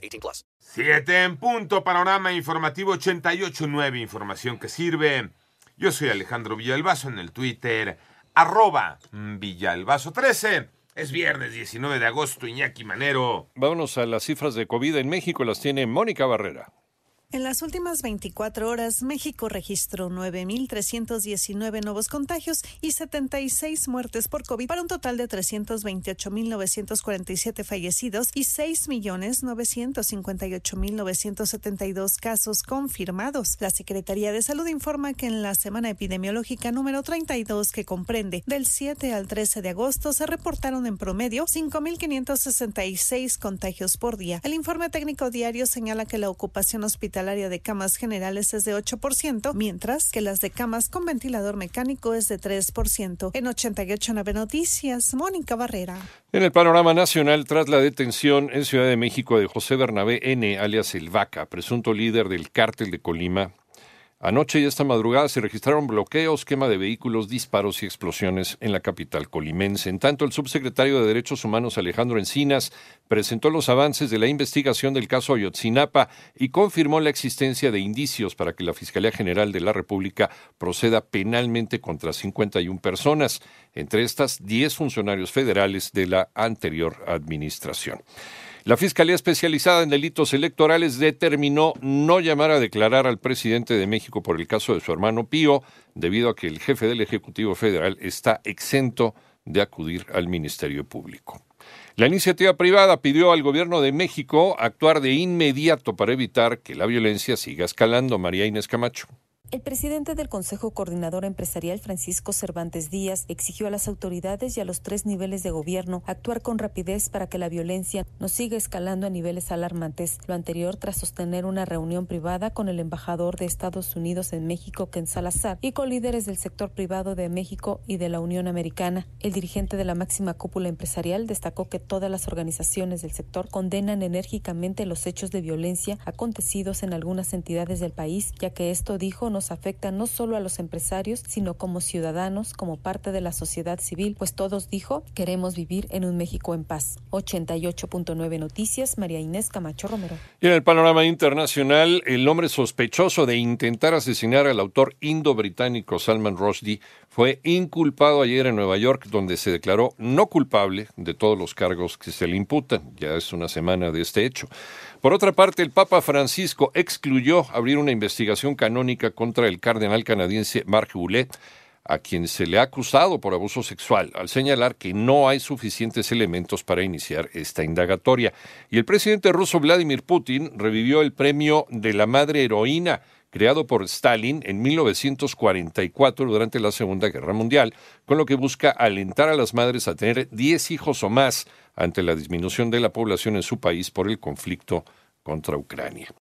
18 plus. Siete en punto, panorama informativo 88.9, información que sirve. Yo soy Alejandro Villalbazo en el Twitter, arroba Villalbazo13. Es viernes 19 de agosto, Iñaki Manero. Vámonos a las cifras de COVID en México, las tiene Mónica Barrera. En las últimas 24 horas, México registró 9.319 nuevos contagios y 76 muertes por COVID, para un total de 328.947 fallecidos y 6.958.972 casos confirmados. La Secretaría de Salud informa que en la semana epidemiológica número 32, que comprende del 7 al 13 de agosto, se reportaron en promedio 5.566 contagios por día. El informe técnico diario señala que la ocupación hospitalaria área de camas generales es de 8%, mientras que las de camas con ventilador mecánico es de 3%. En 889 Noticias, Mónica Barrera. En el panorama nacional, tras la detención en Ciudad de México de José Bernabé N., alias El Vaca, presunto líder del cártel de Colima, Anoche y esta madrugada se registraron bloqueos, quema de vehículos, disparos y explosiones en la capital colimense. En tanto, el subsecretario de Derechos Humanos Alejandro Encinas presentó los avances de la investigación del caso Ayotzinapa y confirmó la existencia de indicios para que la Fiscalía General de la República proceda penalmente contra 51 personas, entre estas 10 funcionarios federales de la anterior administración. La Fiscalía Especializada en Delitos Electorales determinó no llamar a declarar al presidente de México por el caso de su hermano Pío, debido a que el jefe del Ejecutivo Federal está exento de acudir al Ministerio Público. La iniciativa privada pidió al gobierno de México actuar de inmediato para evitar que la violencia siga escalando. María Inés Camacho. El presidente del Consejo Coordinador Empresarial, Francisco Cervantes Díaz, exigió a las autoridades y a los tres niveles de gobierno actuar con rapidez para que la violencia no siga escalando a niveles alarmantes. Lo anterior tras sostener una reunión privada con el embajador de Estados Unidos en México, Ken Salazar, y con líderes del sector privado de México y de la Unión Americana. El dirigente de la máxima cúpula empresarial destacó que todas las organizaciones del sector condenan enérgicamente los hechos de violencia acontecidos en algunas entidades del país, ya que esto dijo no afecta no solo a los empresarios, sino como ciudadanos, como parte de la sociedad civil, pues todos dijo, queremos vivir en un México en paz. 88.9 Noticias, María Inés Camacho Romero. Y en el panorama internacional, el hombre sospechoso de intentar asesinar al autor indo-británico Salman Rushdie fue inculpado ayer en Nueva York, donde se declaró no culpable de todos los cargos que se le imputan. Ya es una semana de este hecho. Por otra parte, el Papa Francisco excluyó abrir una investigación canónica contra el cardenal canadiense Marc Boulet, a quien se le ha acusado por abuso sexual, al señalar que no hay suficientes elementos para iniciar esta indagatoria. Y el presidente ruso Vladimir Putin revivió el premio de la madre heroína creado por Stalin en 1944 durante la Segunda Guerra Mundial, con lo que busca alentar a las madres a tener 10 hijos o más ante la disminución de la población en su país por el conflicto contra Ucrania.